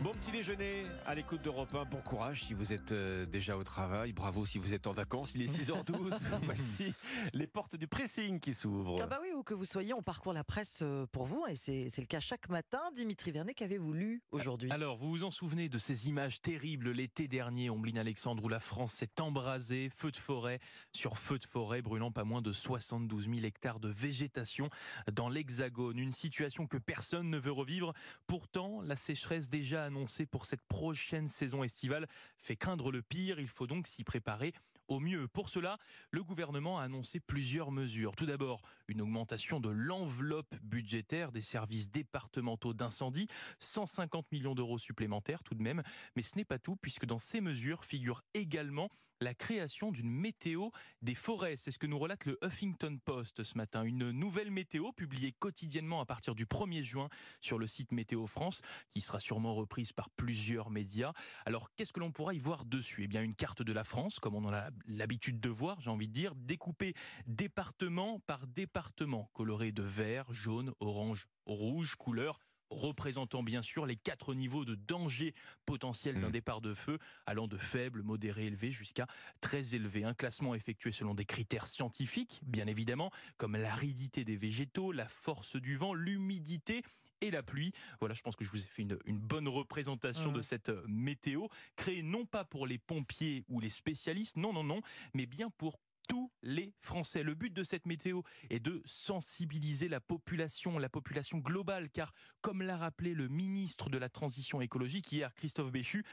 Bon petit déjeuner à l'écoute d'Europe 1. Bon courage si vous êtes euh, déjà au travail. Bravo si vous êtes en vacances. Il est 6h12. Voici les portes du pressing qui s'ouvrent. Ah bah oui, où que vous soyez, on parcourt la presse euh, pour vous et c'est c'est le cas chaque matin. Dimitri Vernet, qu'avez-vous lu aujourd'hui? Alors, vous vous en souvenez de ces images terribles l'été dernier, Omblin Alexandre, où la France s'est embrasée, feu de forêt sur feu de forêt, brûlant pas moins de 72 000 hectares de végétation dans l'Hexagone. Une situation que personne ne veut revivre. Pourtant, la sécheresse déjà annoncée pour cette prochaine saison estivale fait craindre le pire. Il faut donc s'y préparer au mieux. Pour cela, le gouvernement a annoncé plusieurs mesures. Tout d'abord, une augmentation de l'enveloppe budgétaire des services départementaux d'incendie, 150 millions d'euros supplémentaires tout de même. Mais ce n'est pas tout, puisque dans ces mesures figure également la création d'une météo des forêts. C'est ce que nous relate le Huffington Post ce matin. Une nouvelle météo publiée quotidiennement à partir du 1er juin sur le site Météo France, qui sera sûrement reprise par plusieurs médias. Alors, qu'est-ce que l'on pourra y voir dessus? Eh bien, une carte de la France, comme on en a l'habitude de voir, j'ai envie de dire, découpée département par département, colorée de vert, jaune, orange, rouge, couleur représentant bien sûr les quatre niveaux de danger potentiel d'un Mm. départ de feu, allant de faible, modéré, élevé jusqu'à très élevé. Un classement effectué selon des critères scientifiques, bien évidemment, comme l'aridité des végétaux, la force du vent, l'humidité et la pluie. Voilà, je pense que je vous ai fait une, une bonne représentation de cette euh, météo, créée non pas pour les pompiers ou les spécialistes, non, non, non, mais bien pour tous les Français. Le but de cette météo est de sensibiliser la population, la population globale, car comme l'a rappelé le ministre de la Transition écologique hier, Christophe Béchu,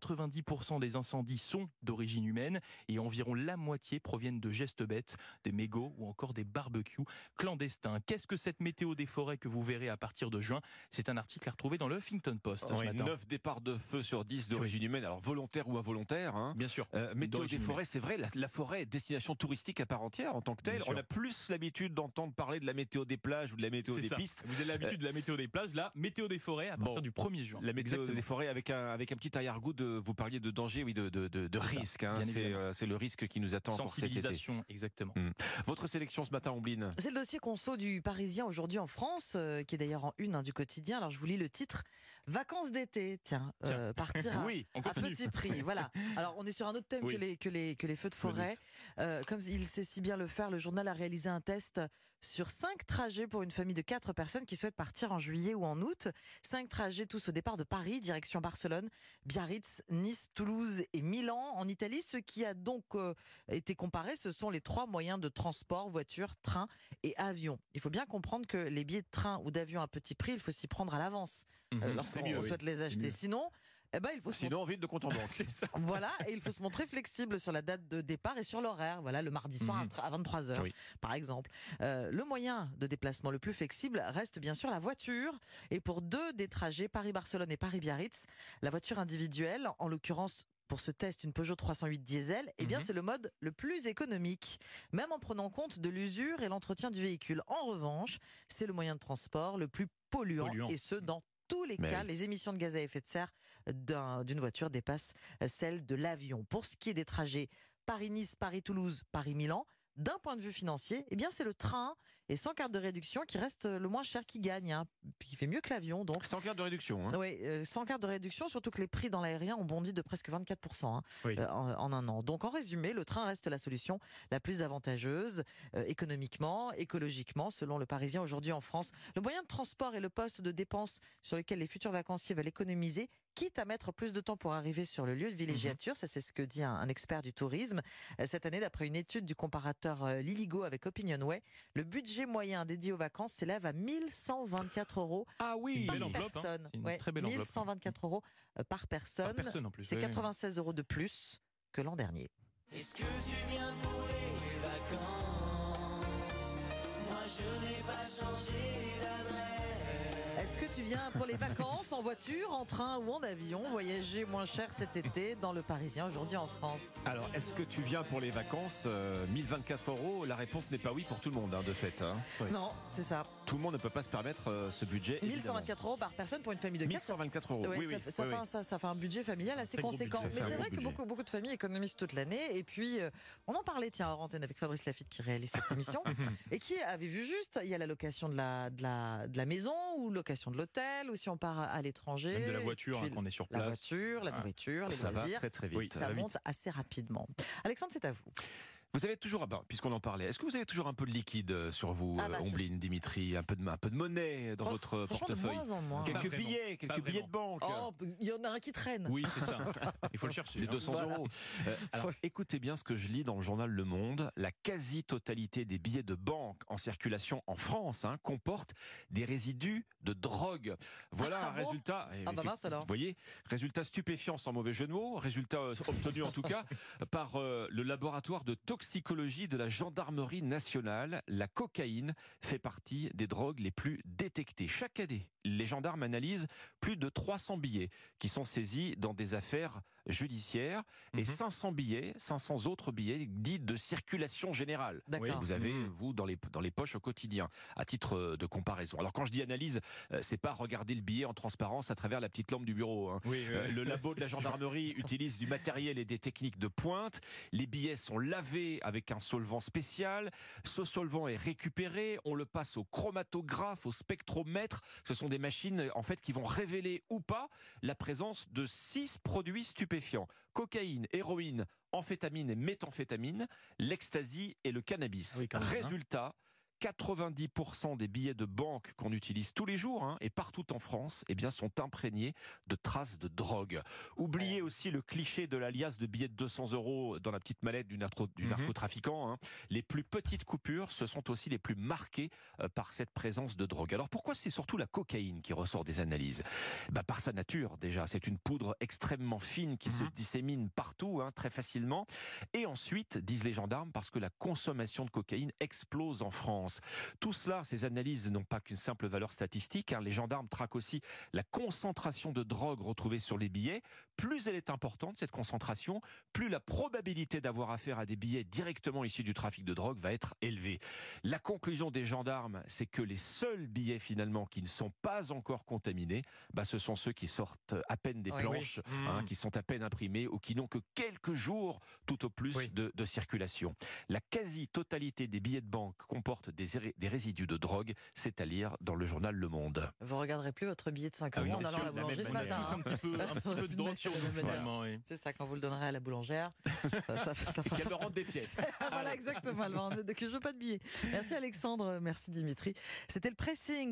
90% des incendies sont d'origine humaine et environ la moitié proviennent de gestes bêtes, des mégots ou encore des barbecues clandestins. Qu'est-ce que cette météo des forêts que vous verrez à partir de juin? C'est un article à retrouver dans le Huffington Post ce Oui, matin. 9 départs de feu sur 10 d'origine humaine, alors volontaire ou involontaire. Hein. Bien sûr. Euh, météo des forêts, c'est vrai, la, la forêt est destination touristique à part entière en tant que telle. On a plus l'habitude d'entendre parler de la météo des plages ou de la météo des ça. pistes. Vous avez l'habitude de la météo des plages, là, météo des forêts à partir Bon. du 1er juin. La météo Exactement. des forêts avec un, avec un petit arrière-goût de, vous parliez de danger, oui, de, de, de, de C'est ça, risque. hein. C'est euh, c'est le risque qui nous attend pour cet été. Sensibilisation, exactement. Votre sélection ce matin, Ombline? C'est le dossier conso du Parisien aujourd'hui en France, euh, qui est d'ailleurs en une hein, du quotidien. Alors je vous lis le titre Vacances d'été. Tiens, euh, partir à, Oui, On à petit prix. Voilà. Alors on est sur un autre thème Oui. que, les, que, les, que les feux de forêt. Euh, comme il sait si bien le faire, le journal a réalisé un test sur cinq trajets pour une famille de quatre personnes qui souhaitent partir en juillet ou en août. Cinq trajets tous au départ de Paris, direction Barcelone, Biarritz, Nice, Toulouse et Milan en Italie. Ce qui a donc euh, été comparé, ce sont les trois moyens de transport, voiture, train et avion. Il faut bien comprendre que les billets de train ou d'avion à petit prix, il faut s'y prendre à l'avance Mhm. Mieux, oui. souhaite les acheter. mieux. Sinon, eh ben, il faut se Sinon, vide de compte en banque. C'est ça. voilà, et il faut se montrer flexible sur la date de départ et sur l'horaire. Voilà, le mardi soir Mhm. à tra- à 23h, Oui. par exemple. Euh, le moyen de déplacement le plus flexible reste bien sûr la voiture. Et pour deux des trajets, Paris-Barcelone et Paris-Biarritz, la voiture individuelle, en l'occurrence pour ce test une Peugeot 308 diesel, eh bien Mhm. c'est le mode le plus économique, même en prenant compte de l'usure et l'entretien du véhicule. En revanche, c'est le moyen de transport le plus polluant, Polluant. et ce dans tous les Mais cas, oui. les émissions de gaz à effet de serre d'un- d'une voiture dépassent celles de l'avion. Pour ce qui est des trajets Paris-Nice, Paris-Toulouse, Paris-Milan, d'un point de vue financier, eh bien c'est le train et sans carte de réduction qui reste le moins cher qui gagne, hein, qui fait mieux que l'avion. Donc Sans carte de réduction. Hein. oui, euh, sans carte de réduction, surtout que les prix dans l'aérien ont bondi de presque 24% hein, Oui. euh, en, en un an. Donc en résumé, le train reste la solution la plus avantageuse euh, économiquement, écologiquement, selon le Parisien aujourd'hui en France. Le moyen de transport est le poste de dépense sur lequel les futurs vacanciers veulent économiser, quitte à mettre plus de temps pour arriver sur le lieu de villégiature. Ça, c'est ce que dit un, un expert du tourisme. Euh, Cette année, d'après une étude du comparateur euh, Liligo avec Opinionway, le budget moyen dédié aux vacances s'élève à 1124 euros Ah oui par belle hein. personne. C'est une Ouais, très belle enveloppe. 1124 euros euh, par personne. Par personne en plus. C'est oui, oui. 96 euros de plus que l'an dernier. Est-ce que tu viens pour les vacances? Moi je n'ai pas changé. Est-ce que tu viens pour les vacances en voiture, en train ou en avion Voyager moins cher cet été dans le Parisien aujourd'hui en France? Alors, est-ce que tu viens pour les vacances euh, 1024 euros? La réponse n'est pas oui pour tout le monde, hein, de fait. hein. Non, c'est ça. Tout le monde ne peut pas se permettre euh, ce budget. évidemment. 1124 euros par personne pour une famille de 4. 1124 euros. Ouais, oui, ça, oui, fait- ça oui, fait un, ça, ça fait un budget familial assez conséquent. budget. Mais c'est vrai que beaucoup, beaucoup de familles économisent toute l'année. Et puis, euh, on en parlait, tiens, hors antenne avec Fabrice Lafitte qui réalise cette émission. et qui avait vu juste, il y a la location de la, de la, de la maison ou location de l'hôtel ou si on part à, l'étranger. Même de la voiture, hein, quand on est sur La place. voiture, la Ah, nourriture, les Ça va loisirs. très très vite. Oui, Ça va vite. monte assez rapidement. Alexandre, c'est à vous. Vous avez toujours, ah ben, puisqu'on en parlait, est-ce que vous avez toujours un peu de liquide euh, sur vous, Ah bah, euh, c'est- Omblin, Dimitri, un peu de, un peu de monnaie dans Fran- votre Franchement, de portefeuille moins en moins. Pas Quelques vraiment. billets, quelques billets de banque. Oh, il y en a un qui traîne. Oui, c'est ça. Il faut le chercher. Les hein. 200 Voilà. euros. Euh, alors, écoutez bien ce que je lis dans le journal Le Monde. La quasi-totalité des billets de banque en circulation en France hein, comporte des résidus de drogue. Voilà Ah un bon résultat. eh, Ah bah mince alors. Vous voyez, résultat stupéfiant sans mauvais jeu de mots. Résultat euh, obtenu en tout cas par euh, le laboratoire de toxicologie de la gendarmerie nationale. La cocaïne fait partie des drogues les plus détectées. Chaque année, les gendarmes analysent plus de 300 billets qui sont saisis dans des affaires judiciaires et Mhm. 500 billets, 500 autres billets dits de circulation générale. D'accord. que Vous avez, Mhm. vous, dans les, dans les poches au quotidien, à titre euh, de comparaison. Alors, quand je dis analyse, euh, c'est pas regarder le billet en transparence à travers la petite lampe du bureau. hein. Oui, Euh, oui. le labo de la sûr. gendarmerie utilise du matériel et des techniques de pointe. Les billets sont lavés avec un solvant spécial. Ce solvant est récupéré. On le passe au chromatographe, au spectromètre. Ce sont des machines en fait qui vont révéler ou pas la présence de six produits stupéfiants cocaïne, héroïne, amphétamine et méthamphétamine, l'ecstasy et le cannabis. Ah oui, hein. Résultat. 90% des billets de banque qu'on utilise tous les jours hein, et partout en France eh bien, sont imprégnés de traces de drogue. Oubliez aussi le cliché de l'alias de billets de 200 euros dans la petite mallette du, narco- du Mhm. narcotrafiquant. hein. Les plus petites coupures, ce sont aussi les plus marquées euh, par cette présence de drogue. Alors pourquoi c'est surtout la cocaïne qui ressort des analyses? Bah, Par sa nature déjà, c'est une poudre extrêmement fine qui se Mhm. dissémine partout hein, très facilement. Et ensuite, disent les gendarmes, parce que la consommation de cocaïne explose en France. Tout cela, ces analyses n'ont pas qu'une simple valeur statistique. hein. Les gendarmes traquent aussi la concentration de drogue retrouvée sur les billets. Plus elle est importante, cette concentration, plus la probabilité d'avoir affaire à des billets directement issus du trafic de drogue va être élevée. La conclusion des gendarmes, c'est que les seuls billets finalement qui ne sont pas encore contaminés, bah, ce sont ceux qui sortent à peine des Oui. planches, Oui. hein, Mmh. qui sont à peine imprimés ou qui n'ont que quelques jours tout au plus Oui. de, de circulation. La quasi-totalité des billets de banque comportent des, des résidus de drogue, c'est à lire dans le journal Le Monde. Vous regarderez plus votre billet de 5 Ah euros oui, en c'est allant sûr, à la boulangerie ce matin. Tous un petit peu, un petit peu de drogue sur nous, De manière- finalement. oui. C'est ça, quand vous le donnerez à la boulangère. ça, ça, ça, qu'elle me rende des pièces. voilà, exactement. elle va en- Que je veux pas de billets. Merci Alexandre, merci Dimitri. C'était le pressing.